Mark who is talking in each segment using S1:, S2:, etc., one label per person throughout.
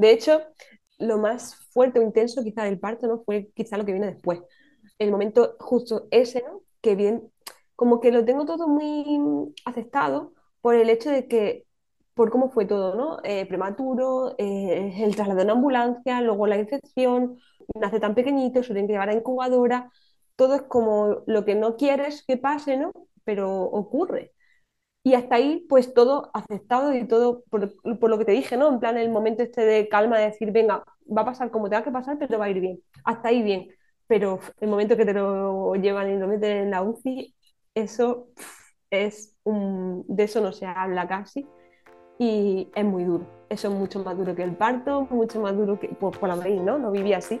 S1: De hecho, lo más fuerte o intenso quizá del parto, ¿no? Fue quizá lo que viene después. El momento justo ese. Que bien, como que lo tengo todo muy aceptado por el hecho de que, por cómo fue todo, ¿no? Eh, prematuro, eh, el traslado en ambulancia, luego la infección, nace tan pequeñito, se tiene que llevar a incubadora, todo es como lo que no quieres que pase, ¿no? Pero ocurre. Y hasta ahí, pues todo aceptado y todo por, lo que te dije, ¿no? En plan, el momento este de calma, de decir, venga, va a pasar como tenga que pasar, pero va a ir bien. Hasta ahí bien. Pero el momento que te lo llevan y lo meten en la UCI, eso es un... de eso no se habla casi. Y es muy duro. Eso es mucho más duro que el parto, mucho más duro que... Pues por la maíz, ¿no? No vivía así.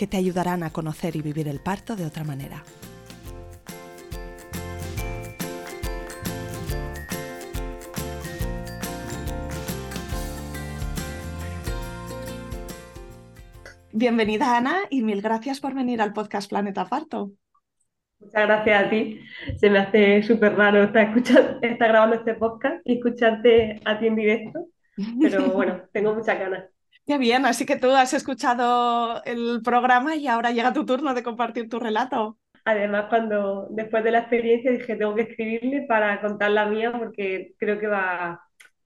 S2: que te ayudarán a conocer y vivir el parto de otra manera. Bienvenida Ana y mil gracias por venir al podcast Planeta Parto.
S1: Muchas gracias a ti. Se me hace súper raro estar, estar grabando este podcast y escucharte a ti en directo, pero bueno, tengo muchas ganas.
S2: Qué bien, así que tú has escuchado el programa y ahora llega tu turno de compartir tu relato.
S1: Además, cuando después de la experiencia dije, tengo que escribirle para contar la mía porque creo que va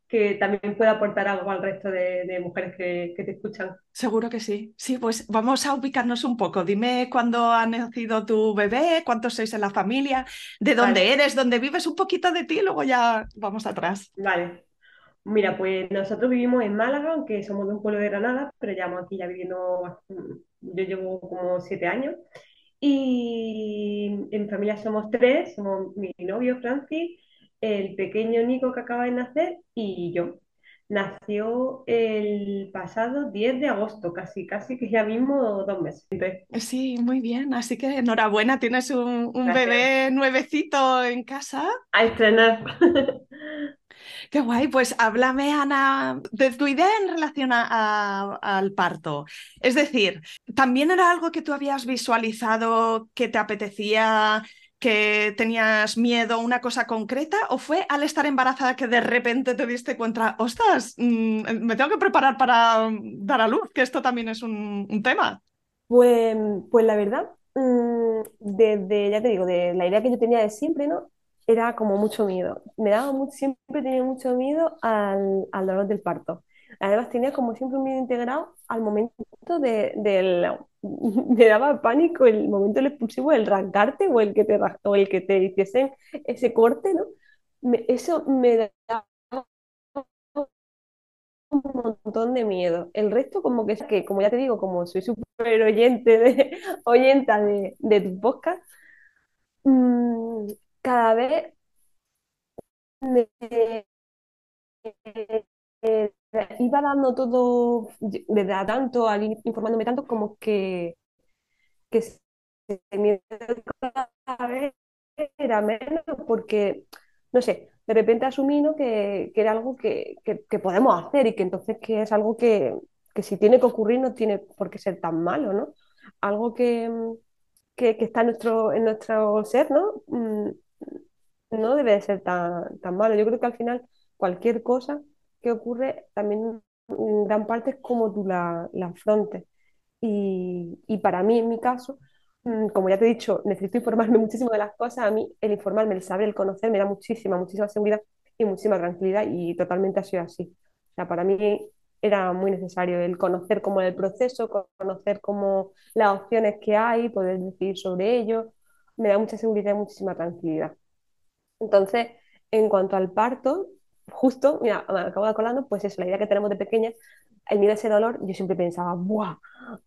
S1: que también puede aportar algo al resto de, mujeres que, que, te escuchan.
S2: Seguro que sí. Sí, pues vamos a ubicarnos un poco. Dime cuándo ha nacido tu bebé, cuántos sois en la familia, de dónde eres, dónde vives, un poquito de ti, luego ya vamos atrás.
S1: Vale, Mira, pues nosotros vivimos en Málaga, aunque somos de un pueblo de Granada, pero llevamos aquí ya viviendo, yo llevo como siete años. Y en familia somos tres, somos mi novio Francis, el pequeño Nico que acaba de nacer y yo. Nació el pasado 10 de agosto, casi, casi que ya mismo dos meses.
S2: Sí, muy bien. Así que enhorabuena, tienes un, un bebé nuevecito en casa.
S1: A estrenar.
S2: Qué guay, pues háblame, Ana, de tu idea en relación al parto. Es decir, ¿también era algo que tú habías visualizado, que te apetecía, que tenías miedo, una cosa concreta? ¿O fue al estar embarazada que de repente te diste cuenta, ostras, mm, me tengo que preparar para dar a luz, que esto también es un, tema?
S1: Pues, pues la verdad, mm, desde, ya te digo, de la idea que yo tenía de siempre, ¿no? Era como mucho miedo. Me daba mucho, siempre tenía mucho miedo al, al, dolor del parto. Además tenía como siempre un miedo integrado al momento de, del... Me daba pánico el momento del expulsivo, el arrancarte o el que te, o el que te hiciesen ese corte, ¿no? eso me daba un montón de miedo. El resto como que que, como ya te digo, como soy súper oyente de, oyenta de, de tu podcast, mmm, cada vez me iba dando todo, desde tanto, al informándome tanto, como que, que cada vez era menos, porque, no sé, de repente asumí que, que era algo que, que, podemos hacer y que entonces que es algo que, si tiene que ocurrir no tiene por qué ser tan malo, ¿no? Algo que, está nuestro, en nuestro ser, ¿no? No debe de ser tan, tan malo. Yo creo que al final cualquier cosa que ocurre también en gran parte es como tú la, la afrontes. Y, y, para mí, en mi caso, mm, como ya te he dicho, necesito informarme muchísimo de las cosas. A mí el informarme, el saber, el conocer me da muchísima, muchísima seguridad y muchísima tranquilidad y totalmente ha sido así. O sea, para mí era muy necesario el conocer cómo es el proceso, conocer cómo las opciones que hay, poder decidir sobre ello. Me da mucha seguridad y muchísima tranquilidad. Entonces, en cuanto al parto, justo, mira, me acabo de acordando, pues es la idea que tenemos de pequeña el miedo a ese dolor, yo siempre pensaba, ¡buah!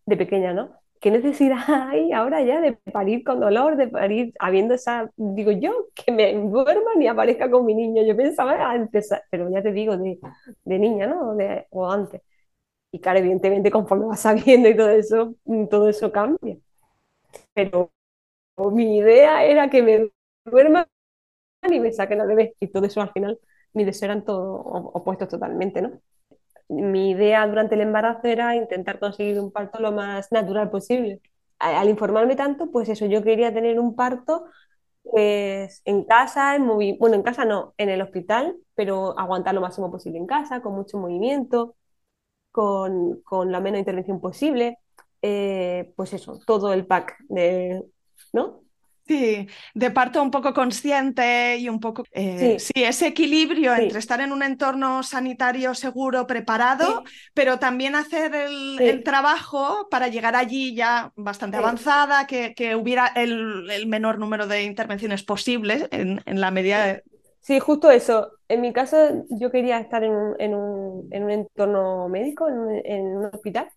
S1: De pequeña, ¿no? ¿Qué necesidad hay ahora ya de parir con dolor, de parir habiendo esa, digo yo, que me duerma ni aparezca con mi niño? Yo pensaba antes, pero ya te digo, de, de niña, ¿no? De, o antes. Y claro, evidentemente conforme vas sabiendo y todo eso, todo eso cambia. Pero mi idea era que me duerman y me saquen a bebé. Y todo eso al final, mis deseos eran todo opuestos totalmente, ¿no? Mi idea durante el embarazo era intentar conseguir un parto lo más natural posible. Al informarme tanto, pues eso, yo quería tener un parto pues en casa, en bueno, en casa no, en el hospital, pero aguantar lo máximo posible en casa, con mucho movimiento, con, con la menos intervención posible. Eh, pues eso, todo el pack de, ¿no?
S2: Sí, de parto un poco consciente y un poco... Eh, sí. ese equilibrio entre estar en un entorno sanitario seguro, preparado, pero también hacer el, trabajo para llegar allí ya bastante avanzada, que, que hubiera el, menor número de intervenciones posibles en, en la medida de...
S1: Sí, justo eso. En mi caso, yo quería estar en un, en un, en un entorno médico, en un, en un hospital,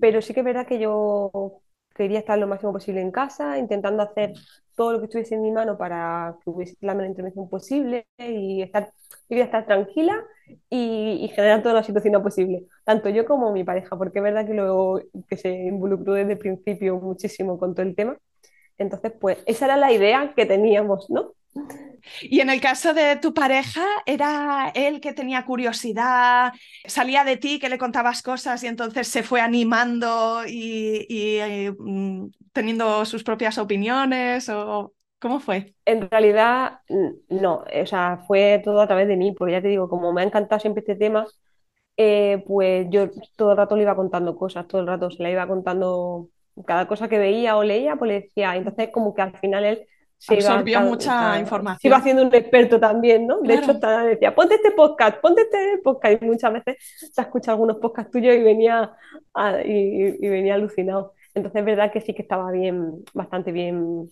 S1: pero sí que es verdad que yo quería estar lo máximo posible en casa, intentando hacer todo lo que estuviese en mi mano para que hubiese la menor intervención posible y estar, quería estar tranquila y, generar toda la situación posible, tanto yo como mi pareja, porque es verdad que, lo, que se involucró desde el principio muchísimo con todo el tema. Entonces, pues esa era la idea que teníamos, ¿no?
S2: Y en el caso de tu pareja, ¿era él que tenía curiosidad, salía de ti, que le contabas cosas y entonces se fue animando y, eh, mm, teniendo sus propias opiniones? ¿O cómo fue?
S1: En realidad, no, o sea, fue todo a través de mí, porque ya te digo, como me ha encantado siempre este tema, eh, pues yo todo el rato le iba contando cosas, todo el rato se le iba contando cada cosa que veía o leía, pues le decía, entonces como que al final él
S2: se absorbió mucha información.
S1: Se iba haciendo un experto también, ¿no? De hecho, decía, ponte este podcast, ponte este podcast. Y muchas veces se ha escuchado algunos podcasts tuyos y venía, y, venía alucinado. Entonces es verdad que sí que estaba bien, bastante bien,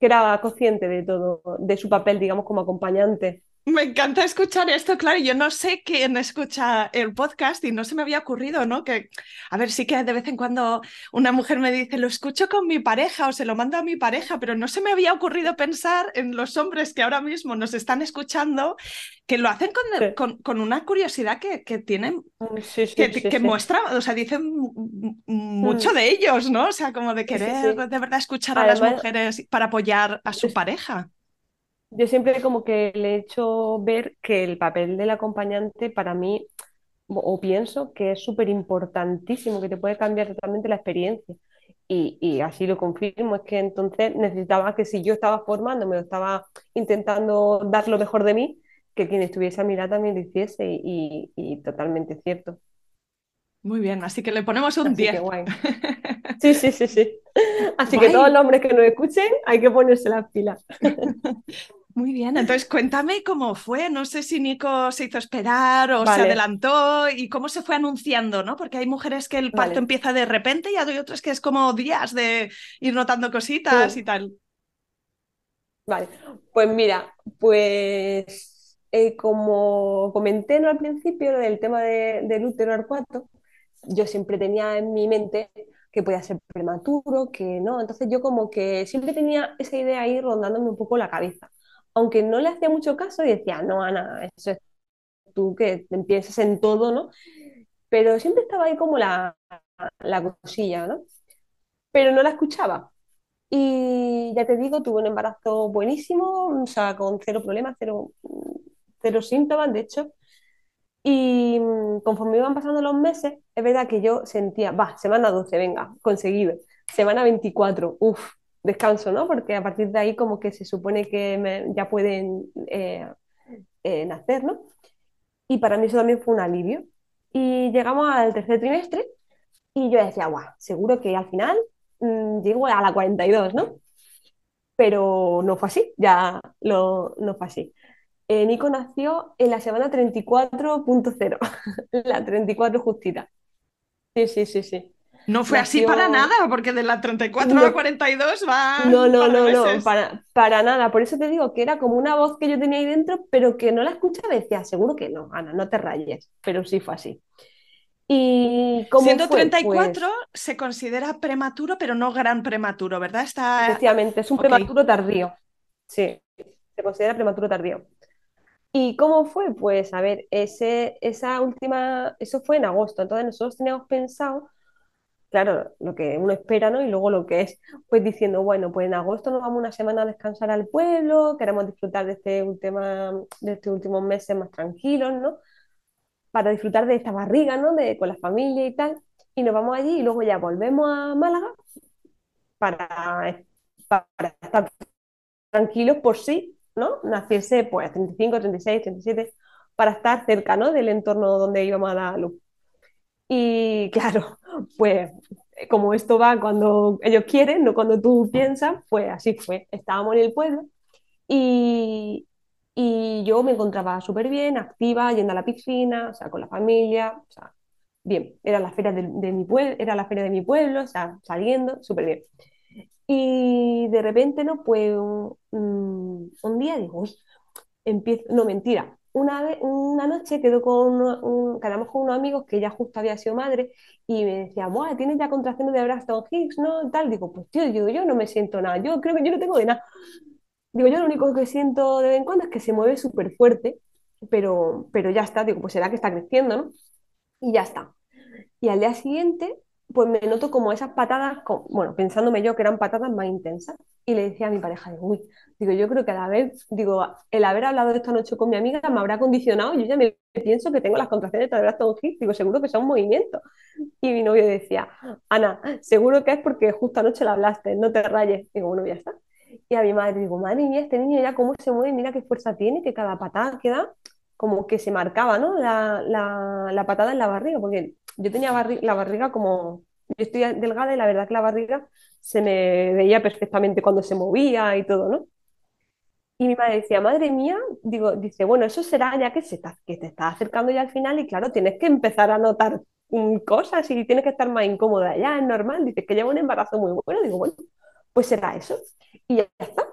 S1: que era consciente de todo, de su papel, digamos, como acompañante.
S2: Me encanta escuchar esto, claro, yo no sé quién escucha el podcast y no se me había ocurrido, ¿no? Que, a ver, sí que de vez en cuando una mujer me dice, lo escucho con mi pareja o se lo mando a mi pareja, pero no se me había ocurrido pensar en los hombres que ahora mismo nos están escuchando, que lo hacen con, con, una curiosidad que, que tienen, mm, que, muestra, o sea, dicen mucho mm. de ellos, ¿no? O sea, como de querer de verdad escuchar a las mujeres para apoyar a su pareja
S1: yo siempre como que le he hecho ver que el papel del acompañante para mí, o pienso que es súper importantísimo, que te puede cambiar totalmente la experiencia. Y, así lo confirmo, es que entonces necesitaba que si yo estaba formándome o estaba intentando dar lo mejor de mí, que quien estuviese a mirar también lo hiciese y, totalmente cierto.
S2: Muy bien, así que le ponemos un 10.
S1: Sí, sí, sí, sí. Así que todos los hombres que nos escuchen hay que ponerse las pilas.
S2: Muy bien, entonces cuéntame cómo fue. No sé si Nico se hizo esperar o se adelantó y cómo se fue anunciando, ¿no? Porque hay mujeres que el parto empieza de repente y hay otras que es como días de ir notando cositas y tal.
S1: Vale, pues mira, pues eh, como comenté ¿no? al principio del tema de, del útero arcuato, yo siempre tenía en mi mente que podía ser prematuro, que no. Entonces yo como que siempre tenía esa idea ahí rondándome un poco la cabeza aunque no le hacía mucho caso y decía, no, Ana, eso es tú que empiezas en todo, ¿no? Pero siempre estaba ahí como la, la cosilla, ¿no? Pero no la escuchaba. Y ya te digo, tuve un embarazo buenísimo, o sea, con cero problemas, cero, cero síntomas, de hecho. Y mm, conforme iban pasando los meses, es verdad que yo sentía, va, semana 12, venga, conseguido. Semana 24, uff, descanso, ¿no? Porque a partir de ahí como que se supone que ya pueden eh, eh, nacer, ¿no? Y para mí eso también fue un alivio. Y llegamos al tercer trimestre y yo decía, guau, seguro que al final mm, llego a la 42, ¿no? Pero no fue así, ya lo, no fue así. Eh, Nico nació en la semana 34.0, la 34 justita. Sí, sí, sí, sí.
S2: No fue así para nada, porque de la 34 a la 42 va.
S1: No, no, no, no, para, para, nada. Por eso te digo que era como una voz que yo tenía ahí dentro, pero que no la escuchaba y decía, seguro que no, Ana, no te rayes. Pero sí fue así. ¿Y cómo
S2: Siendo
S1: fue?
S2: 34
S1: Pues,
S2: se considera prematuro, pero no gran prematuro, ¿verdad? Está...
S1: efectivamente, es un prematuro tardío. Sí, se considera prematuro tardío. ¿Y cómo fue? Pues a ver, ese, esa última, eso fue en agosto, entonces nosotros teníamos pensado, claro, lo que uno espera, ¿no? Y luego lo que es, pues diciendo, bueno, pues en agosto nos vamos una semana a descansar al pueblo, queremos disfrutar de este última, de estos últimos meses más tranquilos, ¿no? Para disfrutar de esta barriga, ¿no? De, con la familia y tal. Y nos vamos allí y luego ya volvemos a Málaga para, para estar tranquilos por sí, ¿no? Naciese pues 35, 36, 37, para estar cerca, ¿no? Del entorno donde íbamos a dar luz. Y claro, pues como esto va cuando ellos quieren, no cuando tú piensas, pues así fue. Estábamos en el pueblo y, y yo me encontraba súper bien, activa, yendo a la piscina, o sea, con la familia, o sea, bien. Era la feria de, mi pueblo, era la feria de mi pueblo, o sea, saliendo, súper bien. Y de repente, ¿no? Pues un, un día digo, empiezo, no, mentira. Una vez, una noche quedó con un, quedamos con unos amigos que ella justo había sido madre y me decía, Buah, tienes ya contracciones de Braxton Hicks, ¿no? Y tal. Digo, pues tío, digo, yo no me siento nada. Yo creo que yo no tengo de nada. Digo, yo lo único que siento de vez en cuando es que se mueve súper fuerte, pero, pero ya está. Digo, pues será que está creciendo, ¿no? Y ya está. Y al día siguiente, pues me noto como esas patadas, co- bueno, pensándome yo que eran patadas más intensas. Y le decía a mi pareja, digo, uy, digo, yo creo que al haber, digo, el haber hablado esta noche con mi amiga me habrá condicionado. Yo ya me pienso que tengo las contracciones de Braxton Hicks, digo, seguro que son movimientos. Y mi novio decía, Ana, seguro que es porque justo anoche la hablaste, no te rayes. Digo, bueno, ya está. Y a mi madre digo, madre mía, este niño ya cómo se mueve, mira qué fuerza tiene, que cada patada que da, como que se marcaba, ¿no? La, la, la patada en la barriga, porque yo tenía barri- la barriga como, yo estoy delgada y la verdad que la barriga se me veía perfectamente cuando se movía y todo, ¿no? Y mi madre decía, madre mía, digo, dice, bueno, eso será ya que, se está, que te está acercando ya al final y claro, tienes que empezar a notar mm, cosas y tienes que estar más incómoda ya, es normal, dice que lleva un embarazo muy bueno, digo, bueno, pues será eso. Y ya está.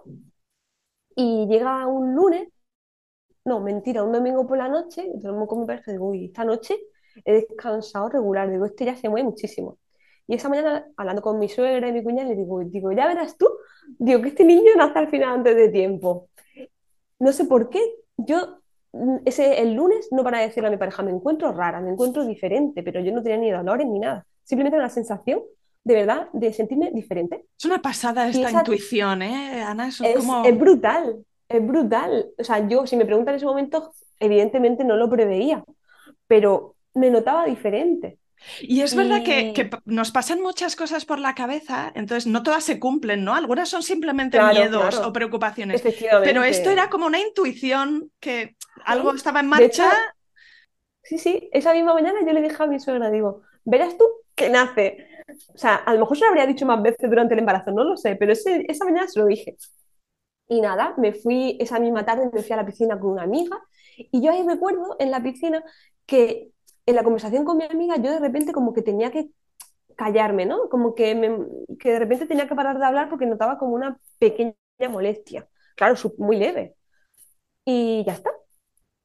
S1: Y llega un lunes, no, mentira, un domingo por la noche, y duermo con mi pareja y digo, uy, esta noche he descansado regular, digo, este ya se mueve muchísimo. Y esa mañana, hablando con mi suegra y mi cuñada, le digo, digo, ya verás tú, digo, que este niño nace al final antes de tiempo. No sé por qué, yo mm, ese, el lunes no para decirle a mi pareja, me encuentro rara, me encuentro diferente, pero yo no tenía ni dolores ni nada. Simplemente una sensación, de verdad, de sentirme diferente.
S2: Es una pasada esta
S1: esa
S2: intuición, ¿eh, Ana? Eso es
S1: es, es
S2: como...
S1: brutal, es brutal. O sea, yo, si me preguntan en ese momento, evidentemente no lo preveía, pero me notaba diferente.
S2: Y es verdad que, que nos pasan muchas cosas por la cabeza, entonces no todas se cumplen, ¿no? Algunas son simplemente
S1: claro,
S2: miedos o
S1: claro,
S2: preocupaciones, pero esto era como una intuición que algo estaba en marcha.
S1: hecho, sí, sí, esa misma mañana yo le dije a mi suegra, digo, verás tú que nace. O sea, a lo mejor se lo habría dicho más veces durante el embarazo, no lo sé, pero ese, esa mañana se lo dije. Y nada, me fui esa misma tarde, me fui a la piscina con una amiga y yo ahí recuerdo en la piscina que en la conversación con mi amiga yo de repente como que tenía que callarme, ¿no? Como que, me- que de repente tenía que parar de hablar porque notaba como una pequeña molestia. Claro, muy leve. Y ya está.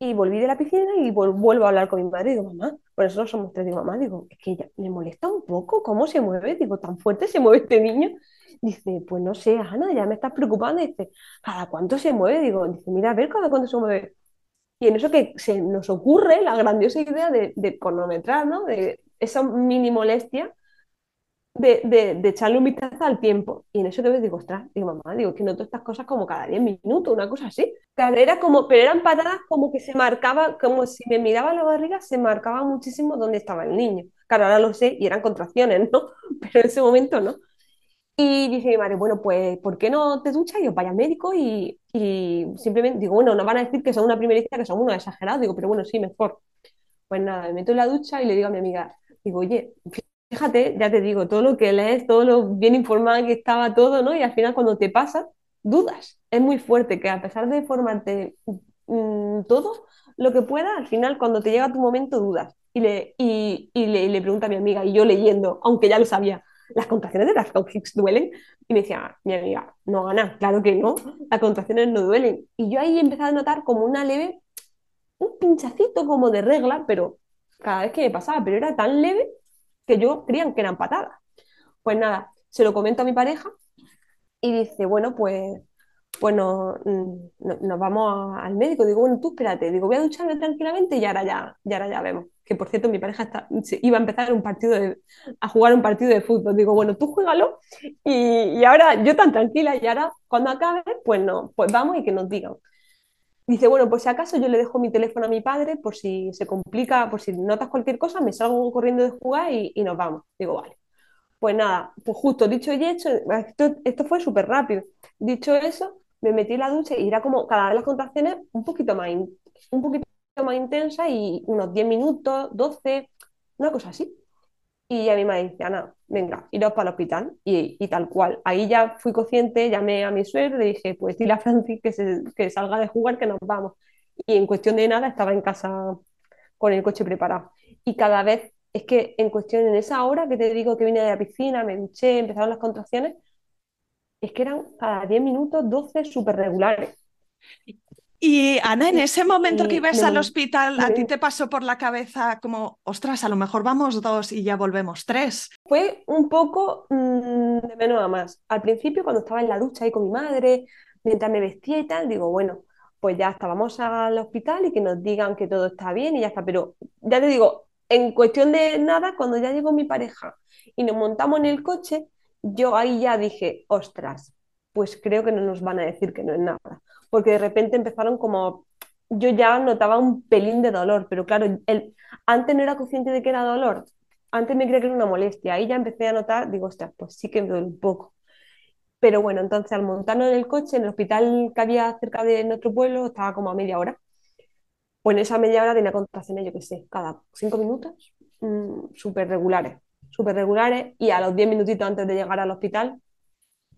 S1: Y volví de la piscina y vuelvo a hablar con mi madre. Digo, mamá, por eso somos tres. Digo, mamá, digo, es que ella me molesta un poco cómo se mueve. Digo, tan fuerte se mueve este niño. Dice, pues no sé, Ana, ya me estás preocupando. Dice, ¿cada cuánto se mueve? Digo, dice, mira, a ver cada cuánto se mueve. Y en eso que se nos ocurre la grandiosa idea de, cronometrar, ¿no? De esa mini molestia de, de, echarle un vistazo al tiempo. Y en eso que me digo, ostras, digo, mamá, digo, que noto estas cosas como cada 10 minutos, una cosa así. Era como, pero eran patadas como que se marcaba, como si me miraba la barriga, se marcaba muchísimo dónde estaba el niño. Claro, ahora lo sé y eran contracciones, ¿no? Pero en ese momento no. Y dice mi madre, bueno, pues, ¿por qué no te duchas y os vais al médico? Y, y simplemente digo, bueno, no van a decir que son una primericia, que son unos exagerados. Digo, pero bueno, sí, mejor. Pues nada, me meto en la ducha y le digo a mi amiga, digo, oye, fíjate, ya te digo, todo lo que lees, todo lo bien informada que estaba todo, ¿no? Y al final cuando te pasa, dudas. Es muy fuerte que a pesar de formarte mm, todo lo que pueda, al final cuando te llega tu momento dudas. Y le, y, y le, y le pregunto a mi amiga, y yo leyendo, aunque ya lo sabía, ¿las contracciones de las Hicks duelen? Y me decía, mi amiga, no, Ana, claro que no, las contracciones no duelen. Y yo ahí empecé a notar como una leve, un pinchacito como de regla, pero cada vez que me pasaba, pero era tan leve que yo creían que eran patadas. Pues nada, se lo comento a mi pareja y dice, bueno, pues, pues no, no, nos vamos al médico. Digo, bueno, tú espérate, digo, voy a ducharme tranquilamente y ahora ya, y ahora ya vemos. Que por cierto, mi pareja está, iba a empezar un partido de, a jugar un partido de fútbol. Digo, bueno, tú juégalo y, y ahora yo tan tranquila y ahora cuando acabe, pues no, pues vamos y que nos digan. Dice, bueno, por si acaso yo le dejo mi teléfono a mi padre por si se complica, por si notas cualquier cosa, me salgo corriendo de jugar y, y nos vamos. Digo, vale. Pues nada, pues justo dicho y hecho, esto, esto fue súper rápido. Dicho eso, me metí en la ducha y era como cada vez las contracciones un poquito más, un poquito más intensa y unos 10 minutos, 12, una cosa así. Y a mí me dice, Ana, venga, iros para el hospital. Y, y, tal cual. Ahí ya fui consciente, llamé a mi suegro, le dije, pues dile a Francis que, se, que salga de jugar, que nos vamos. Y en cuestión de nada estaba en casa con el coche preparado. Y cada vez, es que en cuestión, en esa hora que te digo que vine de la piscina, me duché, empezaron las contracciones, es que eran cada 10 minutos 12 súper regulares.
S2: Y Ana, en ese momento que ibas al hospital, ¿a ti te pasó por la cabeza como, ostras, a lo mejor vamos dos y ya volvemos tres?
S1: Fue un poco mmm, de menos a más. Al principio, cuando estaba en la ducha ahí con mi madre, mientras me vestía y tal, digo, bueno, pues ya estábamos al hospital y que nos digan que todo está bien y ya está. Pero ya te digo, en cuestión de nada, cuando ya llegó mi pareja y nos montamos en el coche, yo ahí ya dije, ostras, pues creo que no nos van a decir que no es nada porque de repente empezaron como, yo ya notaba un pelín de dolor, pero claro, el, antes no era consciente de que era dolor, antes me creía que era una molestia, ahí ya empecé a notar, digo, ostras, pues sí que me duele un poco. Pero bueno, entonces al montarnos en el coche, en el hospital que había cerca de nuestro pueblo, estaba como a media hora. Pues en esa media hora tenía contracciones, yo qué sé, cada cinco minutos, mmm, súper regulares, súper regulares, y a los diez minutitos antes de llegar al hospital,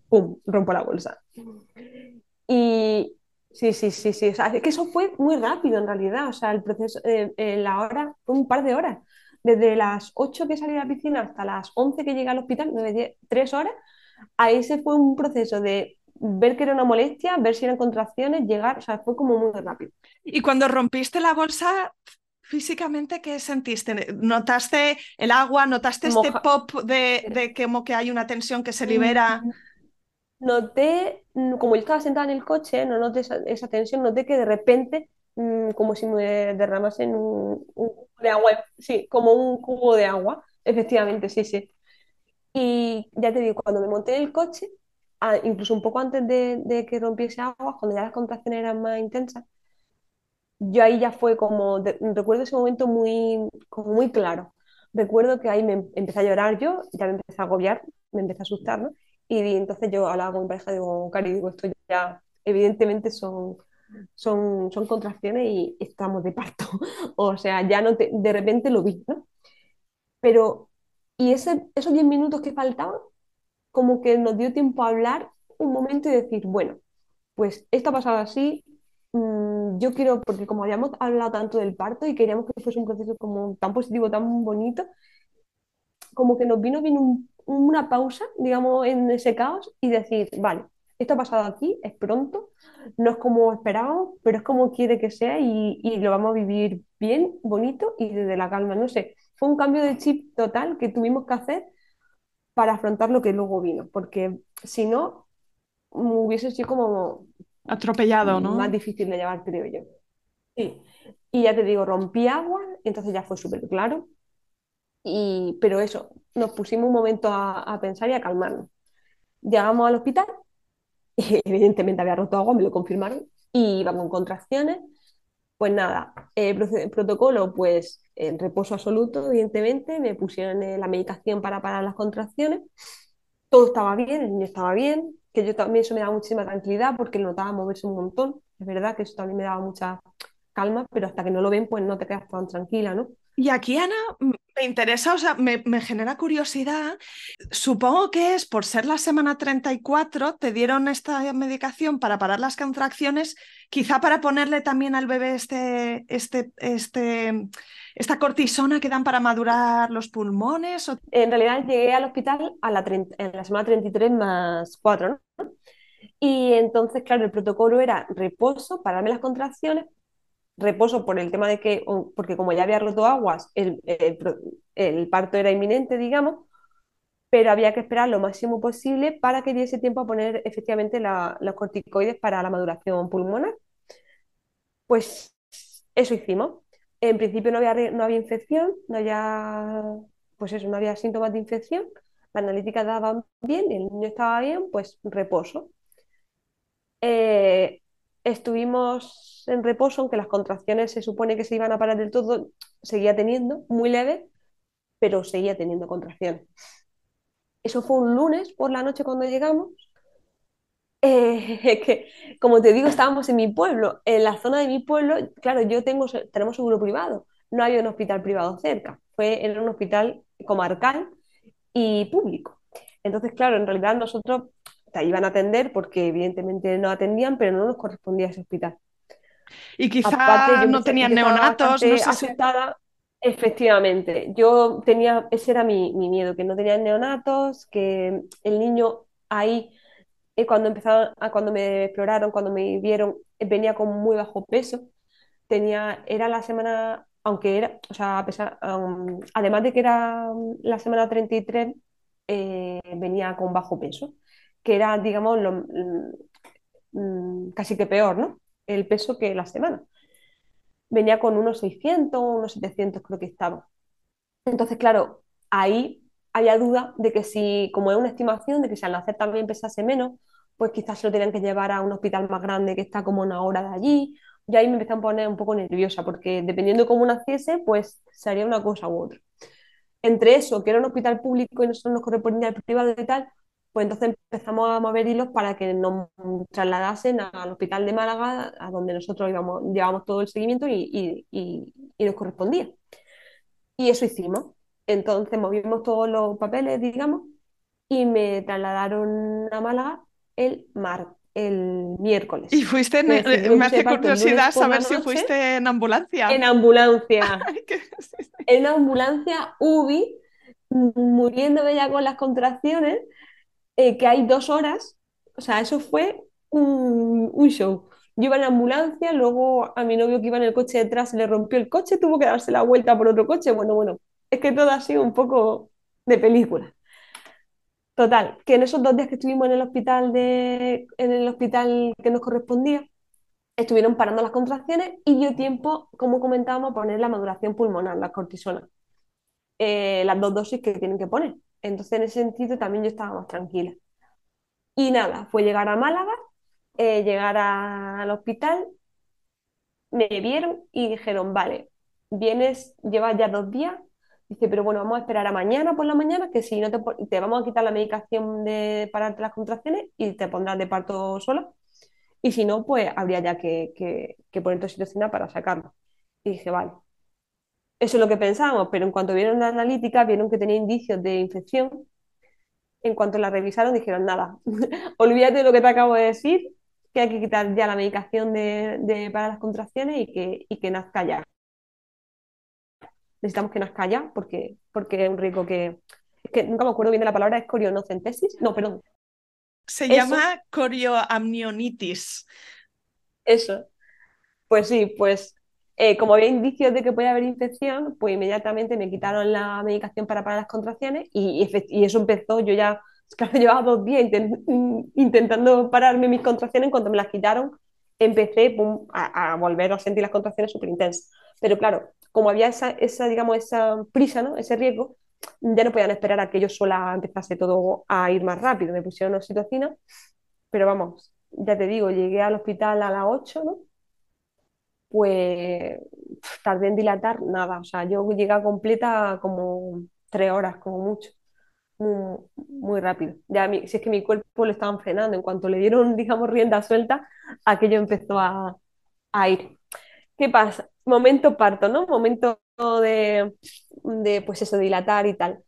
S1: ¡pum!, rompo la bolsa. Y, Sí, sí, sí, sí. O sea, es que eso fue muy rápido en realidad. O sea, el proceso, eh, eh, la hora fue un par de horas. Desde las 8 que salí de la piscina hasta las 11 que llegué al hospital, 9, 10, 3 horas, ahí se fue un proceso de ver que era una molestia, ver si eran contracciones, llegar, o sea, fue como muy rápido.
S2: Y cuando rompiste la bolsa, físicamente, ¿qué sentiste? ¿Notaste el agua? ¿Notaste este pop de, de como que hay una tensión que se libera?
S1: Mm, noté, mm, como yo estaba sentada en el coche, no noté esa, tensión, noté que de repente, mm, como si me derramasen un, un de agua, sí, como un cubo de agua, efectivamente, sí, sí. Y ya te digo, cuando me monté en el coche, incluso un poco antes de, de, que rompiese agua, cuando ya las contracciones eran más intensas, yo ahí ya fue como, recuerdo ese momento muy, como muy claro. Recuerdo que ahí me empecé a llorar yo, ya me empecé a agobiar, me empecé a asustar. Y entonces yo hablaba con mi pareja, digo, Cari, digo, esto ya evidentemente son, son, son contracciones y estamos de parto. o sea, ya no te, de repente lo vi, ¿no? Pero, y ese, esos 10 minutos que faltaban, como que nos dio tiempo a hablar un momento y decir, bueno, pues esto ha pasado así, mmm, yo quiero, porque como habíamos hablado tanto del parto y queríamos que fuese un proceso como tan positivo, tan bonito, como que nos vino bien un una pausa, digamos, en ese caos y decir, vale, esto ha pasado aquí, es pronto, no es como esperábamos, pero es como quiere que sea y, y, lo vamos a vivir bien, bonito y desde la calma. No sé, fue un cambio de chip total que tuvimos que hacer para afrontar lo que luego vino, porque si no, hubiese sido como...
S2: Atropellado, ¿no?
S1: Más difícil de llevar, creo yo. Sí. Y ya te digo, rompí agua, entonces ya fue súper claro. Y, pero eso, nos pusimos un momento a, pensar y a calmarnos. Llegamos al hospital, y evidentemente había roto agua, me lo confirmaron, y iba con contracciones. Pues nada, el protocolo, pues en reposo absoluto, evidentemente, me pusieron la medicación para parar las contracciones, todo estaba bien, el niño estaba bien, que yo también eso me daba muchísima tranquilidad porque lo notaba moverse un montón, es verdad que eso también me daba mucha calma, pero hasta que no lo ven, pues no te quedas tan tranquila, ¿no?
S2: Y aquí, Ana, me interesa, o sea, me, me, genera curiosidad. Supongo que es por ser la semana 34, te dieron esta medicación para parar las contracciones, quizá para ponerle también al bebé este, este, este, esta cortisona que dan para madurar los pulmones. O...
S1: En realidad llegué al hospital a la, en la semana 33 más 4, ¿no? Y entonces, claro, el protocolo era reposo, pararme las contracciones, reposo por el tema de que, porque como ya había roto aguas, el, el, parto era inminente, digamos, pero había que esperar lo máximo posible para que diese tiempo a poner efectivamente los corticoides para la maduración pulmonar. Pues eso hicimos. En principio no había, no había infección, no había, pues eso, no había síntomas de infección, la analítica daban bien, el niño estaba bien, pues reposo. Eh, estuvimos en reposo, aunque las contracciones se supone que se iban a parar del todo, seguía teniendo, muy leve, pero seguía teniendo contracciones. Eso fue un lunes por la noche cuando llegamos. Eh, que, como te digo, estábamos en mi pueblo. En la zona de mi pueblo, claro, yo tengo, tenemos seguro privado. No había un hospital privado cerca. Fue en un hospital comarcal y público. Entonces, claro, en realidad nosotros te iban a atender porque evidentemente no atendían, pero no nos correspondía ese hospital.
S2: Y quizá no tenían neonatos, no sé
S1: asustada. Efectivamente, yo tenía, ese era mi, mi, miedo, que no tenían neonatos, que el niño ahí, eh, cuando empezaron, a, cuando me exploraron, cuando me vieron, venía con muy bajo peso, tenía, era la semana, aunque era, o sea, además de que era la semana 33, eh, venía con bajo peso que era, digamos, lo, mm, casi que peor, ¿no? El peso que la semana. Venía con unos 600, unos 700 creo que estaba. Entonces, claro, ahí había duda de que si, como es una estimación, de que si al nacer también pesase menos, pues quizás se lo tenían que llevar a un hospital más grande que está como una hora de allí. Y ahí me empecé a poner un poco nerviosa, porque dependiendo de cómo naciese, pues sería una cosa u otra. Entre eso, que era un hospital público y nosotros nos correspondía el privado y tal, pues entonces empezamos a mover hilos para que nos trasladasen al hospital de Málaga, a donde nosotros íbamos, llevábamos todo el seguimiento y, nos correspondía. Y eso hicimos. Entonces movimos todos los papeles, digamos, y me trasladaron a Málaga el mar, el miércoles.
S2: Y fuiste, en, me hace curiosidad saber si fuiste en ambulancia.
S1: En ambulancia. en ambulancia UBI, muriéndome ya con las contracciones eh, que hay dos horas, o sea, eso fue un, show. Yo iba en ambulancia, luego a mi novio que iba en el coche detrás se le rompió el coche, tuvo que darse la vuelta por otro coche. Bueno, bueno, es que todo ha sido un poco de película. Total, que en esos dos días que estuvimos en el hospital, de, en el hospital que nos correspondía, estuvieron parando las contracciones y dio tiempo, como comentábamos, a poner la maduración pulmonar, la cortisona. Eh, las dos dosis que tienen que poner. Entonces, en ese sentido, también yo estaba más tranquila. Y nada, fue llegar a Málaga, eh, llegar al hospital, me vieron y dijeron, vale, vienes, llevas ya dos días. Dice, pero bueno, vamos a esperar a mañana por la mañana, que si no te, te vamos a quitar la medicación de pararte las contracciones y te pondrás de parto sola. Y si no, pues habría ya que, que, que poner oxitocina para sacarlo. Y dije, vale. Eso es lo que pensábamos, pero en cuanto vieron la analítica, vieron que tenía indicios de infección. En cuanto la revisaron, dijeron, nada, olvídate de lo que te acabo de decir, que hay que quitar ya la medicación de, para las contracciones y que, y que nazca ya. Necesitamos que nazca ya porque, porque es un riesgo que... Es que nunca me acuerdo bien de la palabra, es corionocentesis. No, perdón.
S2: Se llama corioamnionitis.
S1: Eso. Pues sí, pues eh, como había indicios de que podía haber infección, pues inmediatamente me quitaron la medicación para parar las contracciones y, eso empezó, yo ya, claro, llevaba dos días intentando pararme mis contracciones, en cuanto me las quitaron, empecé a, volver a sentir las contracciones súper intensas. Pero claro, como había esa, esa, digamos, esa prisa, ¿no? ese riesgo, ya no podían esperar a que yo sola empezase todo a ir más rápido. Me pusieron oxitocina, pero vamos, ya te digo, llegué al hospital a las 8, ¿no? pues tardé en dilatar nada. O sea, yo llegué completa como tres horas, como mucho. Muy, rápido. Ya si es que mi cuerpo lo estaban frenando, en cuanto le dieron, digamos, rienda suelta, aquello empezó a, a ir. ¿Qué pasa? Momento parto, ¿no? Momento de, de pues eso, dilatar y tal.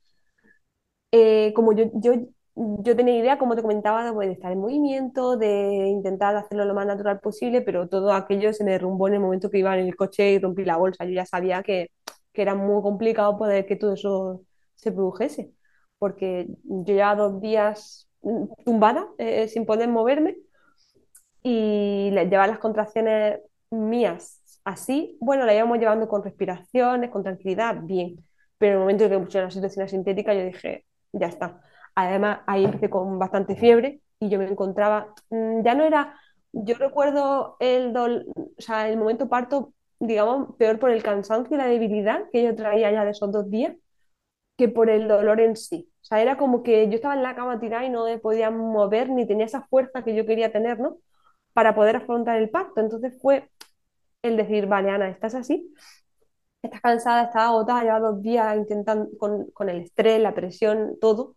S1: Eh, como yo, yo yo tenía idea, como te comentaba, de estar en movimiento, de intentar hacerlo lo más natural posible, pero todo aquello se me derrumbó en el momento que iba en el coche y rompí la bolsa. Yo ya sabía que, que era muy complicado poder que todo eso se produjese, porque yo llevaba dos días tumbada, eh, sin poder moverme, y llevar las contracciones mías así, bueno, la íbamos llevando con respiraciones, con tranquilidad, bien. Pero en el momento en que me pusieron la situación sintética, yo dije, ya está. Además, ahí empecé con bastante fiebre y yo me encontraba, mm, ya no era, yo recuerdo el, dol, o sea, el momento parto, digamos, peor por el cansancio y la debilidad que yo traía ya de esos dos días que por el dolor en sí. O sea, era como que yo estaba en la cama tirada y no me podía mover ni tenía esa fuerza que yo quería tener, ¿no? Para poder afrontar el parto. Entonces fue el decir, vale, Ana, estás así, estás cansada, estás agotada, llevas dos días intentando con, con el estrés, la presión, todo.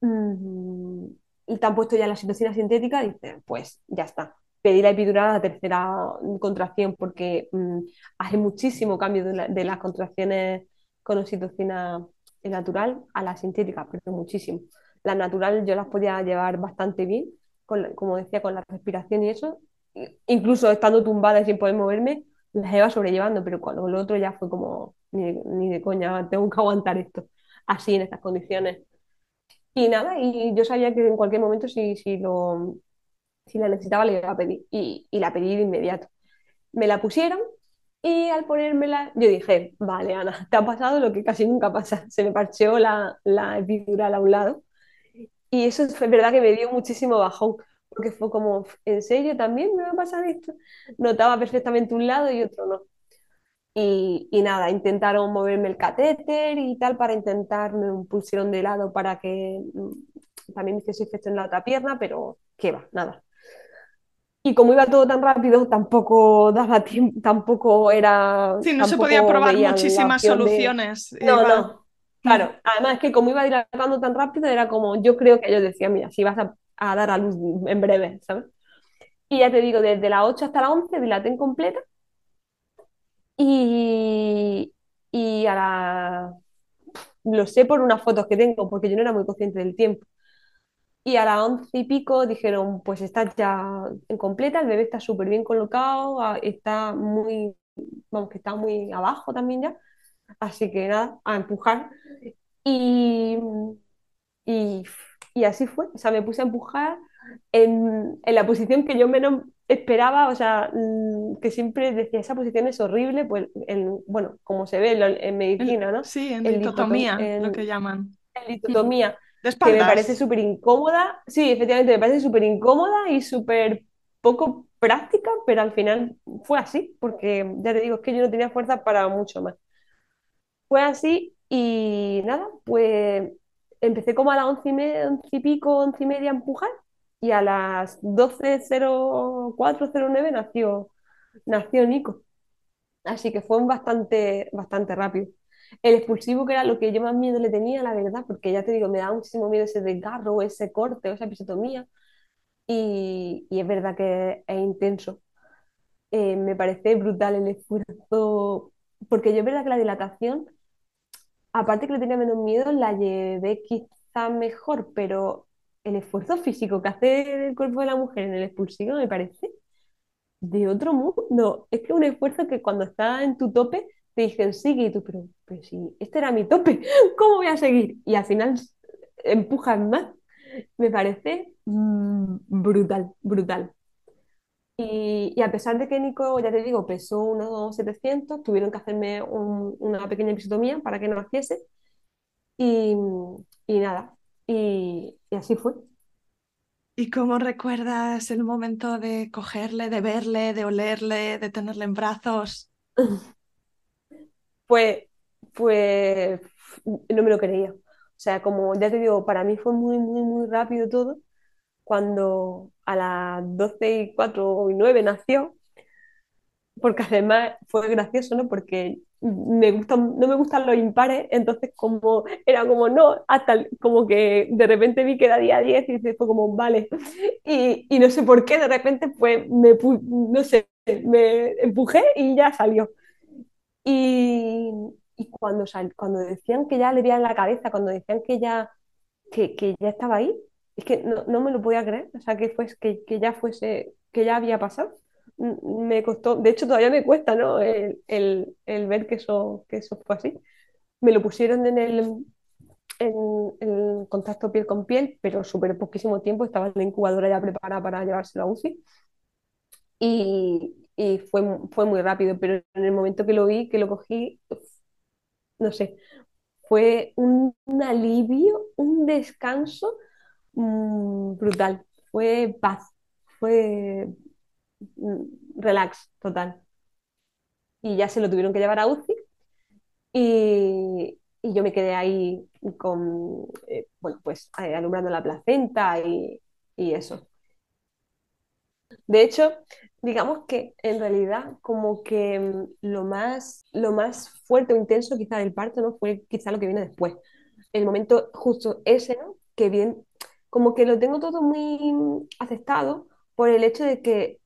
S1: Mm, y te han puesto ya la situación sintética, dices, pues ya está. Pedí la epidural a la tercera contracción porque mm, hace muchísimo cambio de, la, las contracciones con oxitocina natural a la sintética, pero muchísimo. La natural yo las podía llevar bastante bien, con, como decía, con la respiración y eso, incluso estando tumbada y sin poder moverme, las iba sobrellevando, pero cuando lo otro ya fue como, ni, ni de coña, tengo que aguantar esto, así en estas condiciones. Y nada, y yo sabía que en cualquier momento si, si, lo, si la necesitaba le iba a pedir, y, y la pedí de inmediato. Me la pusieron y al ponérmela, yo dije, vale, Ana, te ha pasado lo que casi nunca pasa. Se me parcheó la, la epidural a un lado. Y eso fue verdad que me dio muchísimo bajón, porque fue como, ¿en serio también me va a pasar esto? Notaba perfectamente un lado y otro no. Y, y nada, intentaron moverme el catéter y tal para intentar, me pusieron de lado para que mm, también me hiciese efecto en la otra pierna, pero qué va, nada. Y como iba todo tan rápido, tampoco daba tiempo, tampoco era.
S2: Sí, no se podía probar muchísimas soluciones.
S1: De... No, iba... no. Claro, además es que como iba dilatando tan rápido, era como, yo creo que ellos decían, mira, si vas a, a, dar a luz en breve, ¿sabes? Y ya te digo, desde la 8 hasta la 11 dilaté en completa. Y, y a la. Lo sé por unas fotos que tengo, porque yo no era muy consciente del tiempo. Y a las once y pico dijeron, pues está ya completa, el bebé está súper bien colocado, está muy, vamos, que está muy abajo también ya. Así que nada, a empujar. Y, y, y así fue, o sea, me puse a empujar en, en, la posición que yo menos esperaba, o sea, mm, que siempre decía, esa posición es horrible, pues, en, bueno, como se ve en, en medicina, ¿no?
S2: Sí, en litotomía, lo que llaman.
S1: En litotomía que me parece súper incómoda. Sí, efectivamente, me parece súper incómoda y súper poco práctica, pero al final fue así, porque ya te digo, es que yo no tenía fuerza para mucho más. Fue así y nada, pues empecé como a las once y, media, once y pico, once y media a empujar y a las 12.04.09 nació, nació Nico. Así que fue bastante, bastante rápido. El expulsivo, que era lo que yo más miedo le tenía, la verdad, porque ya te digo, me da muchísimo miedo ese desgarro, ese corte, esa episiotomía. Y, y es verdad que es intenso. Eh, me parece brutal el esfuerzo, porque yo es verdad que la dilatación, aparte que le tenía menos miedo, la llevé quizá mejor, pero el esfuerzo físico que hace el cuerpo de la mujer en el expulsivo me parece de otro mundo. Es que un esfuerzo que cuando está en tu tope te dicen, sigue, y tú, pero, pero si este era mi tope, ¿cómo voy a seguir? Y al final empujas más. Me parece mmm, brutal, brutal. Y, y, a pesar de que Nico, ya te digo, pesó unos 700, tuvieron que hacerme un, una pequeña episiotomía para que no naciese. Y, y nada, y, y así fue.
S2: ¿Y cómo recuerdas el momento de cogerle, de verle, de olerle, de tenerle en brazos?
S1: pues, pues no me lo creía. O sea, como ya te digo, para mí fue muy, muy, muy rápido todo. Cuando a las 12 y 4 y 9 nació, porque además fue gracioso, ¿no? Porque me gustan, no me gustan los impares, entonces como era como no, hasta como que de repente vi que era día 10 y fue como vale. Y, no sé por qué, de repente pues me, no sé, me empujé y ya salió. Y, cuando, cuando decían que ya le veían la cabeza, cuando decían que ya, que, que ya estaba ahí, es que no, no, me lo podía creer, o sea, que, fue, que, que, ya fuese, que ya había pasado. Me costó, de hecho todavía me cuesta, ¿no? El, el, el ver que eso, que eso fue así. Me lo pusieron en el, en, en contacto piel con piel, pero súper poquísimo tiempo, estaba en la incubadora ya preparada para llevárselo a UCI. Y, y fue, fue muy rápido, pero en el momento que lo vi, que lo cogí, no sé, fue un, un alivio, un descanso mm, brutal, fue paz, fue mm, relax total. Y ya se lo tuvieron que llevar a UCI y, y yo me quedé ahí con, eh, bueno, pues eh, alumbrando la placenta y, y eso. De hecho, digamos que en realidad como que mm, lo más, lo más fuerte o intenso quizá del parto, ¿no? Fue quizá lo que viene después. El momento justo ese. Que bien, como que lo tengo todo muy aceptado por el hecho de que,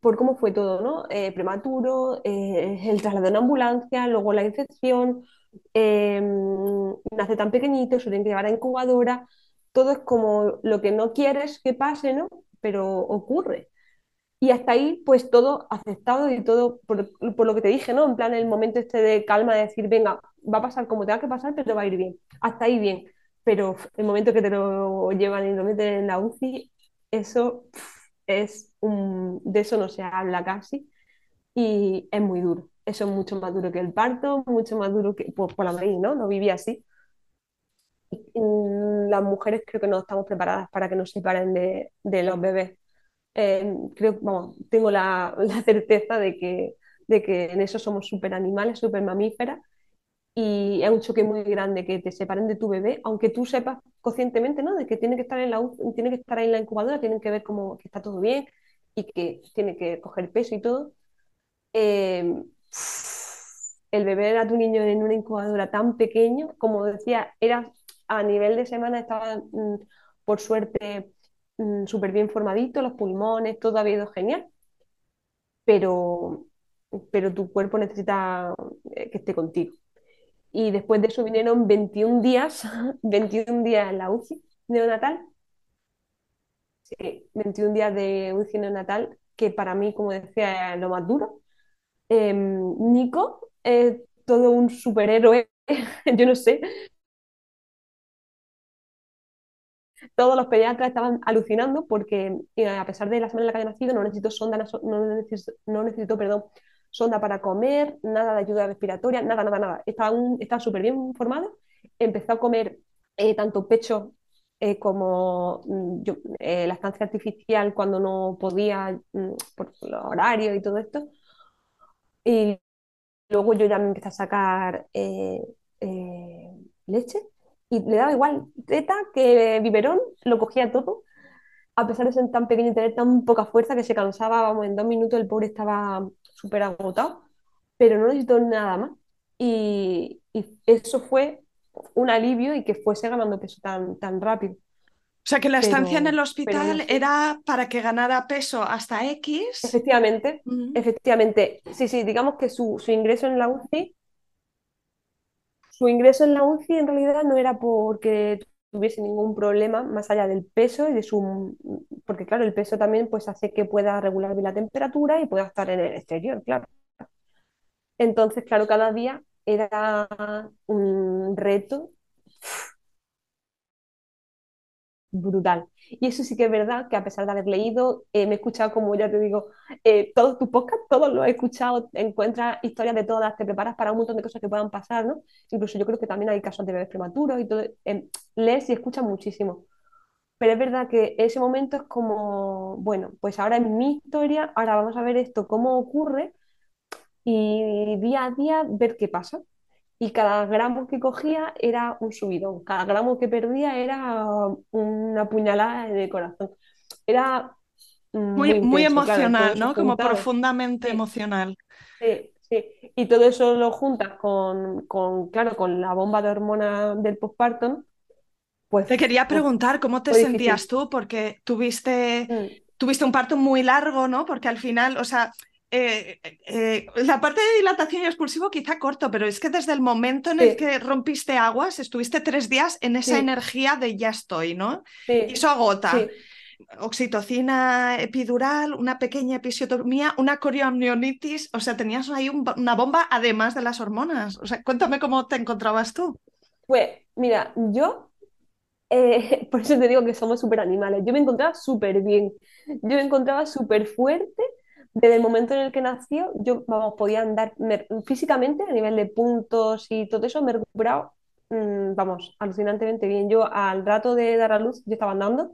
S1: por cómo fue todo, ¿no? Eh, prematuro, eh, el traslado en ambulancia, luego la infección, eh, nace tan pequeñito, se tiene que llevar a incubadora, todo es como lo que no quieres que pase, ¿no? Pero ocurre. Y hasta ahí, pues todo aceptado y todo por, por, lo que te dije, ¿no? En plan, el momento este de calma, de decir, venga, va a pasar como tenga que pasar, pero va a ir bien. Hasta ahí bien. Pero el momento que te lo llevan y lo meten en la UCI, eso es un... De eso no se habla casi y es muy duro. Eso es mucho más duro que el parto, mucho más duro que... Pues por la maíz, ¿no? No vivía así. Las mujeres creo que no estamos preparadas para que nos separen de, de los bebés eh, creo, vamos, tengo la, la, certeza de que, de que en eso somos súper animales, súper mamíferas, y es un choque muy grande que te separen de tu bebé, aunque tú sepas conscientemente, ¿no? De que tiene que estar en la, tiene que estar en la incubadora, tienen que ver cómo que está todo bien y que tiene que coger peso y todo. Eh, el bebé a tu niño en una incubadora tan pequeño, como decía, era a nivel de semana, estaba mm, por suerte Mm, súper bien formadito, los pulmones, todo ha ido genial, pero, pero tu cuerpo necesita eh, que esté contigo. Y después de eso vinieron 21 días, 21 días en la UCI neonatal. Sí, 21 días de UCI neonatal, que para mí, como decía, es lo más duro. Em, Nico es todo un superhéroe, yo no sé, todos los pediatras estaban alucinando porque eh, a pesar de la semana en la que había nacido no necesito sonda, no necesito, no necesito perdón, sonda para comer, nada de ayuda respiratoria, nada, nada, nada. Estaba súper bien formado, empezó a comer eh, tanto pecho eh, como mm, yo, la estancia artificial cuando no podía mm, por los horarios y todo esto. Y luego yo ya me empecé a sacar leche y le daba igual teta que biberón, lo cogía todo, a pesar de ser tan pequeño y tener tan poca fuerza que se cansaba, vamos, en dos minutos el pobre estaba súper agotado, pero no necesitó nada más. Y, y, eso fue un alivio y que fuese ganando peso tan, tan rápido.
S2: O sea que la estancia en el hospital era para que ganara peso hasta X.
S1: Efectivamente, uh -huh. efectivamente. Sí, sí, digamos que su, su ingreso en la UCI su ingreso en la UCI en realidad no era porque tuviese ningún problema más allá del peso y de su porque claro el peso también pues hace que pueda regular bien la temperatura y pueda estar en el exterior claro. Entonces claro cada día era un reto brutal y eso sí que es verdad que a pesar de haber leído, eh, me he escuchado, como ya te digo, eh, todos tus podcasts, todos los he escuchado, encuentras historias de todas, te preparas para un montón de cosas que puedan pasar, ¿no? Incluso yo creo que también hay casos de bebés prematuros y todo, eh, lees y escuchas muchísimo. Pero es verdad que ese momento es como, bueno, pues ahora en mi historia, ahora vamos a ver esto, cómo ocurre y día a día ver qué pasa y cada gramo que cogía era un subidón, cada gramo que perdía era una puñalada en el corazón. Era
S2: muy, muy, muy emocional, claro, ¿no? Como profundamente sí. emocional.
S1: Sí, sí. Y todo eso lo juntas con, con, claro, con la bomba de hormonas del postpartum.
S2: Pues, te quería pues, preguntar cómo te sentías difícil. tú, porque tuviste, mm. tuviste un parto muy largo, ¿no? Porque al final, o sea, eh, eh, la parte de dilatación y expulsivo quizá corto, pero es que desde el momento en sí. el que rompiste aguas, estuviste tres días en esa sí. energía de ya estoy, ¿no? Sí. Y eso agota. Oxitocina epidural, una pequeña episiotomía, una corioamnionitis, o sea, tenías ahí un, una bomba además de las hormonas. O sea, cuéntame cómo te encontrabas tú.
S1: Pues, mira, yo, eh, por eso te digo que somos súper animales, yo me encontraba súper bien, yo me encontraba súper fuerte, desde el momento en el que nació, yo, vamos, podía andar me- físicamente a nivel de puntos y todo eso, me he recuperado, mm, vamos, alucinantemente bien. Yo al rato de dar a luz, yo estaba andando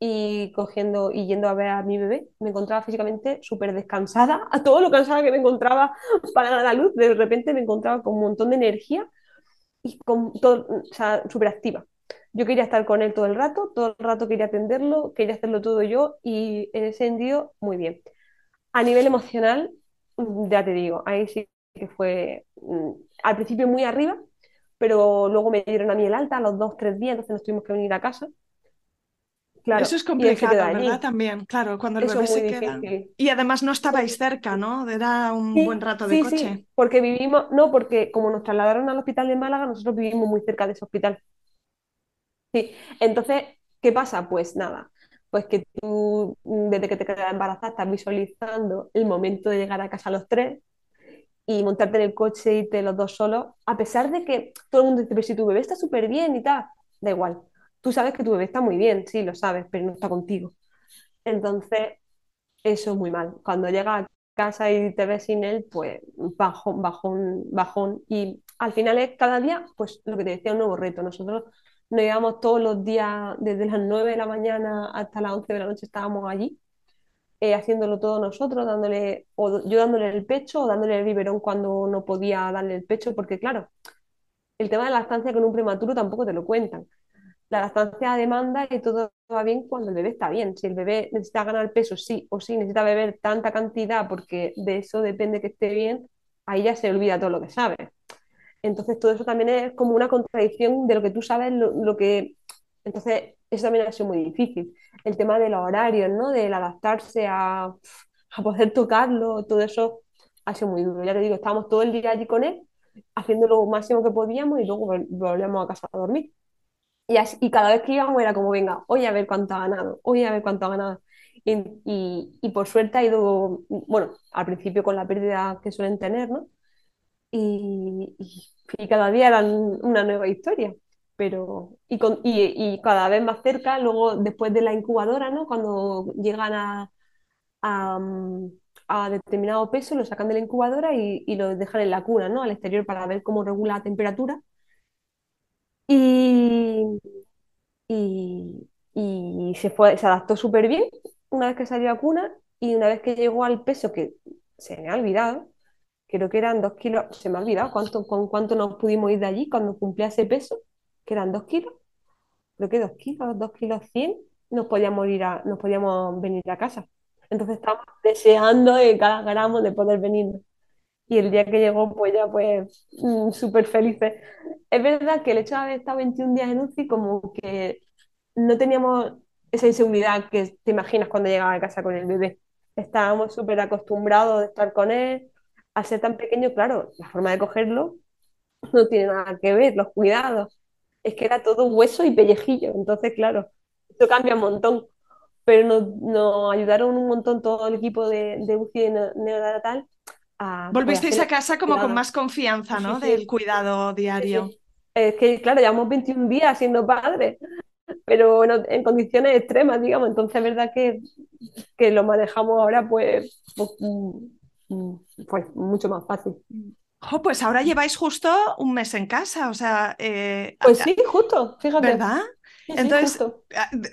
S1: y cogiendo y yendo a ver a mi bebé, me encontraba físicamente súper descansada, a todo lo cansada que me encontraba para dar a luz, de repente me encontraba con un montón de energía y con todo, o sea, súper activa. Yo quería estar con él todo el rato, todo el rato quería atenderlo, quería hacerlo todo yo y en ese sentido, muy bien. A nivel emocional, ya te digo, ahí sí que fue mm, al principio muy arriba, pero luego me dieron a mí el alta a los dos, tres días, entonces nos tuvimos que venir a casa.
S2: Eso
S1: Claro,
S2: es
S1: se quedó
S2: complicado, ¿verdad?
S1: allí.
S2: También, claro, cuando el
S1: Eso
S2: bebé
S1: es
S2: se queda.
S1: difícil.
S2: Y además no estabais cerca, ¿no? Era un buen rato de
S1: sí,
S2: coche.
S1: sí, porque vivimos, no, porque como nos trasladaron al hospital de Málaga, nosotros vivimos muy cerca de ese hospital. Sí, entonces, ¿qué pasa? Pues nada, pues que tú mm, desde que te quedas embarazada estás visualizando el momento de llegar a casa los tres y montarte en el coche y irte los dos solos, a pesar de que todo el mundo dice, pero si tu bebé está súper bien y tal, da igual. Tú sabes que tu bebé está muy bien, sí, lo sabes, pero no está contigo. Entonces, eso es muy mal. Cuando llegas a casa y te ves sin él, pues bajón, bajón, bajón. Y al final es cada día, pues lo que te decía, un nuevo reto. Nosotros nos íbamos todos los días, desde las 9 de la mañana hasta las 11 de la noche estábamos allí, eh, haciéndolo todo nosotros, dándole, o yo dándole el pecho o dándole el biberón cuando no podía darle el pecho, porque claro, el tema de la lactancia con un prematuro tampoco te lo cuentan la lactancia demanda y todo va bien cuando el bebé está bien. Si el bebé necesita ganar peso, sí o sí, necesita beber tanta cantidad porque de eso depende que esté bien, ahí ya se olvida todo lo que sabe. Entonces todo eso también es como una contradicción de lo que tú sabes, lo, lo que... Entonces eso también ha sido muy difícil. El tema de los horarios, ¿no? Del adaptarse a, a poder tocarlo, todo eso ha sido muy duro. Ya te digo, estábamos todo el día allí con él, haciendo lo máximo que podíamos y luego vol- volvíamos a casa a dormir. Y, así- y cada vez que íbamos era como, venga, hoy a ver cuánto ha ganado, hoy a ver cuánto ha ganado. Y, y- y por suerte ha ido, bueno, al principio con la pérdida que suelen tener, ¿no? Y, y- cada día eran una nueva historia. Pero, y, con- y, cada vez más cerca, luego después de la incubadora, ¿no? Cuando llegan a, a, mm, determinado peso, lo sacan de la incubadora y, y lo dejan en la cuna, ¿no? Al exterior para ver cómo regula la temperatura. Y, y, y se fue, se adaptó súper bien una vez que salió a cuna y una vez que llegó al peso que se me ha olvidado, creo que eran dos kilos, se me ha olvidado cuánto, con cuánto nos pudimos ir de allí cuando cumplía ese peso, que eran dos kilos, creo que dos kilos, dos kilos cien, nos podíamos ir a, nos podíamos venir a casa. Entonces estábamos deseando de cada gramo de poder venir. Y el día que llegó, pues ya pues mm, súper felices. Es verdad que el hecho de haber estado 21 días en UCI como que no teníamos esa inseguridad que te imaginas cuando llegabas a casa con el bebé. Estábamos súper acostumbrados de estar con él. Al ser tan pequeño, claro, la forma de cogerlo no tiene nada que ver, los cuidados. Es que era todo hueso y pellejillo. Entonces, claro, esto cambia un montón. Pero nos, nos ayudaron un montón todo el equipo de, de UCI neo- neonatal a
S2: Volvisteis a casa como con más confianza,
S1: Sí, sí,
S2: ¿no? Del cuidado diario.
S1: sí. Es que, claro, llevamos 21 días siendo padres, pero en condiciones extremas, digamos. Entonces, es verdad que, que lo manejamos ahora, pues, pues, pues mucho más fácil.
S2: Jo, pues ahora lleváis justo un mes en casa, o sea, eh,
S1: Pues sí, justo, fíjate.
S2: ¿verdad?
S1: Sí,
S2: Entonces,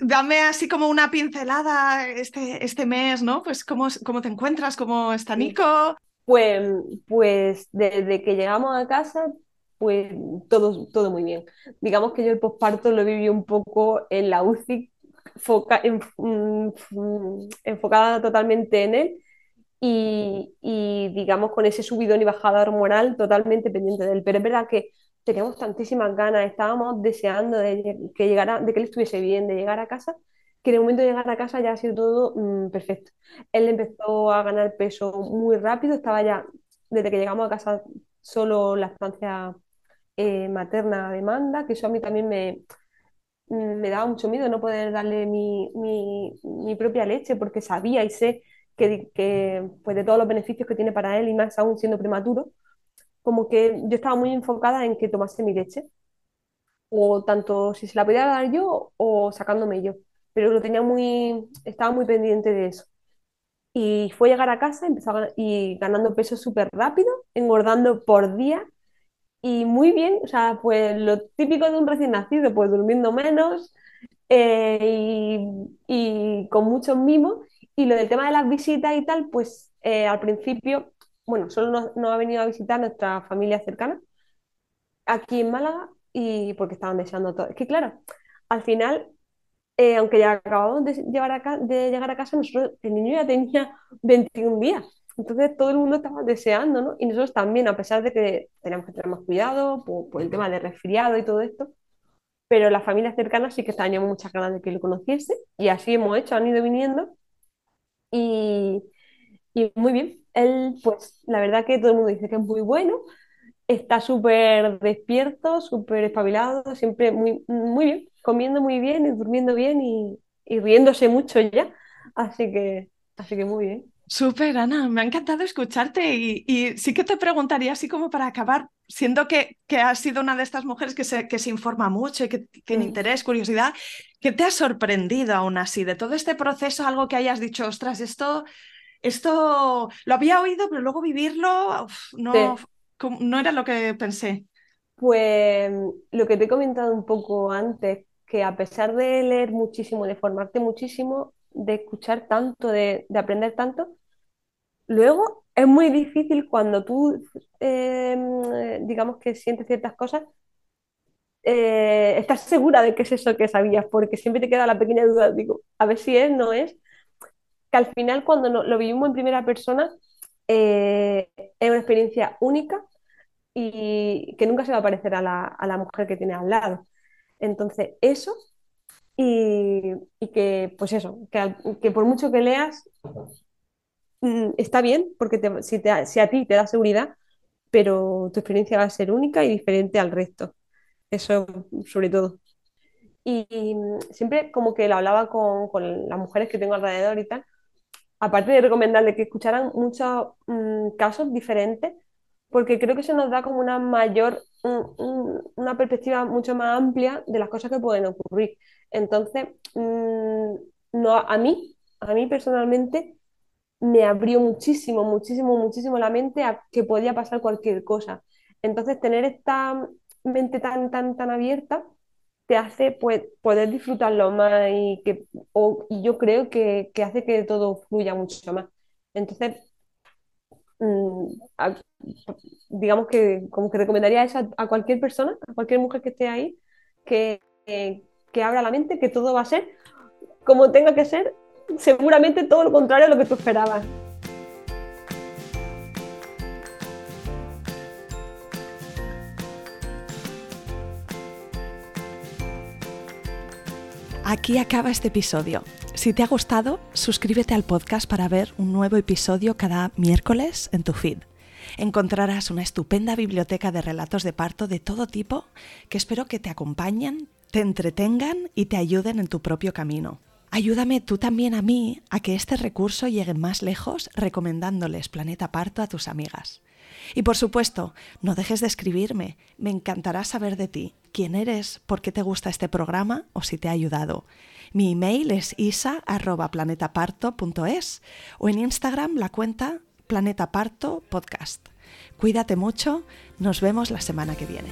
S2: dame así como una pincelada este, este mes, ¿no? Pues cómo, cómo te encuentras, cómo está. Nico.
S1: Pues, pues desde que llegamos a casa, pues todo, todo muy bien. Digamos que yo el posparto lo viví un poco en la UCI, en- mm, mm, enfocada totalmente en él y, y, digamos con ese subidón y bajada hormonal totalmente pendiente de él. Pero es verdad que teníamos tantísimas ganas, estábamos deseando de que llegara, de que él estuviese bien, de llegar a casa, que en el momento de llegar a casa ya ha sido todo mm, perfecto. Él empezó a ganar peso muy rápido, estaba ya, desde que llegamos a casa, solo la estancia eh, materna demanda, que eso a mí también me, me daba mucho miedo no poder darle mi, mi, mi propia leche, porque sabía y sé que, que, pues de todos los beneficios que tiene para él, y más aún siendo prematuro, como que yo estaba muy enfocada en que tomase mi leche, o tanto si se la podía dar yo o sacándome yo, pero lo tenía muy, estaba muy pendiente de eso. Y fue llegar a casa empezó a, y ganando peso súper rápido, engordando por día y muy bien, o sea, pues lo típico de un recién nacido, pues durmiendo menos eh, y, y, con muchos mimos. Y lo del tema de las visitas y tal, pues eh, al principio, bueno, solo nos, nos, ha venido a visitar nuestra familia cercana aquí en Málaga y porque estaban deseando todo. Es que claro, al final eh, aunque ya acabamos de, llevar a de llegar a casa, nosotros, el niño ya tenía 21 días. Entonces todo el mundo estaba deseando, ¿no? Y nosotros también, a pesar de que teníamos que tener más cuidado por, por el tema de resfriado y todo esto, pero las familias cercanas sí que teníamos muchas ganas de que lo conociese y así hemos hecho, han ido viniendo y, y muy bien. Él, pues la verdad que todo el mundo dice que es muy bueno, está súper despierto, súper espabilado, siempre muy, muy bien, comiendo muy bien y durmiendo bien y, y riéndose mucho ya. Así que, así que muy bien.
S2: Súper, Ana, me ha encantado escucharte y, y, sí que te preguntaría, así como para acabar, siendo que, que has sido una de estas mujeres que se, que se informa mucho y que tiene interés, curiosidad, ¿qué te ha sorprendido aún así de todo este proceso? Algo que hayas dicho, ostras, esto, esto lo había oído, pero luego vivirlo, uf, no, sí no era lo que pensé.
S1: Pues lo que te he comentado un poco antes, que a pesar de leer muchísimo, de formarte muchísimo, de escuchar tanto, de, de aprender tanto, luego es muy difícil cuando tú, eh, digamos que sientes ciertas cosas, eh, estás segura de que es eso que sabías, porque siempre te queda la pequeña duda, digo, a ver si es, no es, que al final cuando lo vivimos en primera persona, eh, es una experiencia única y que nunca se va a parecer a la, a la mujer que tiene al lado. Entonces, eso y, y que, pues eso, que, que, por mucho que leas, está bien, porque si, a ti te da seguridad, pero tu experiencia va a ser única y diferente al resto. Eso sobre todo. Y, y siempre como que lo hablaba con, las mujeres que tengo alrededor y tal, aparte de recomendarle que escucharan muchos mmm, casos diferentes, porque creo que eso nos da como una mayor, un, una perspectiva mucho más amplia de las cosas que pueden ocurrir. Entonces, no, a mí, a mí personalmente, me abrió muchísimo, muchísimo, muchísimo la mente a que podía pasar cualquier cosa. Entonces, tener esta mente tan, tan, tan abierta te hace pues, poder disfrutarlo más y, que, o, y yo creo que, que, hace que todo fluya mucho más. Entonces, a, digamos que como que recomendaría eso a, a, cualquier persona, a cualquier mujer que esté ahí, que, que abra la mente, que todo va a ser como tenga que ser, seguramente todo lo contrario a lo que tú esperabas.
S2: Aquí acaba este episodio. Si te ha gustado, suscríbete al podcast para ver un nuevo episodio cada miércoles en tu feed. Encontrarás una estupenda biblioteca de relatos de parto de todo tipo que espero que te acompañen, te entretengan y te ayuden en tu propio camino. Ayúdame tú también a mí a que este recurso llegue más lejos recomendándoles Planeta Parto a tus amigas. Y por supuesto, no dejes de escribirme, me encantará saber de ti, quién eres, por qué te gusta este programa o si te ha ayudado. Mi email es isa.planetaparto.es o en Instagram la cuenta Planeta Parto Podcast. Cuídate mucho, nos vemos la semana que viene.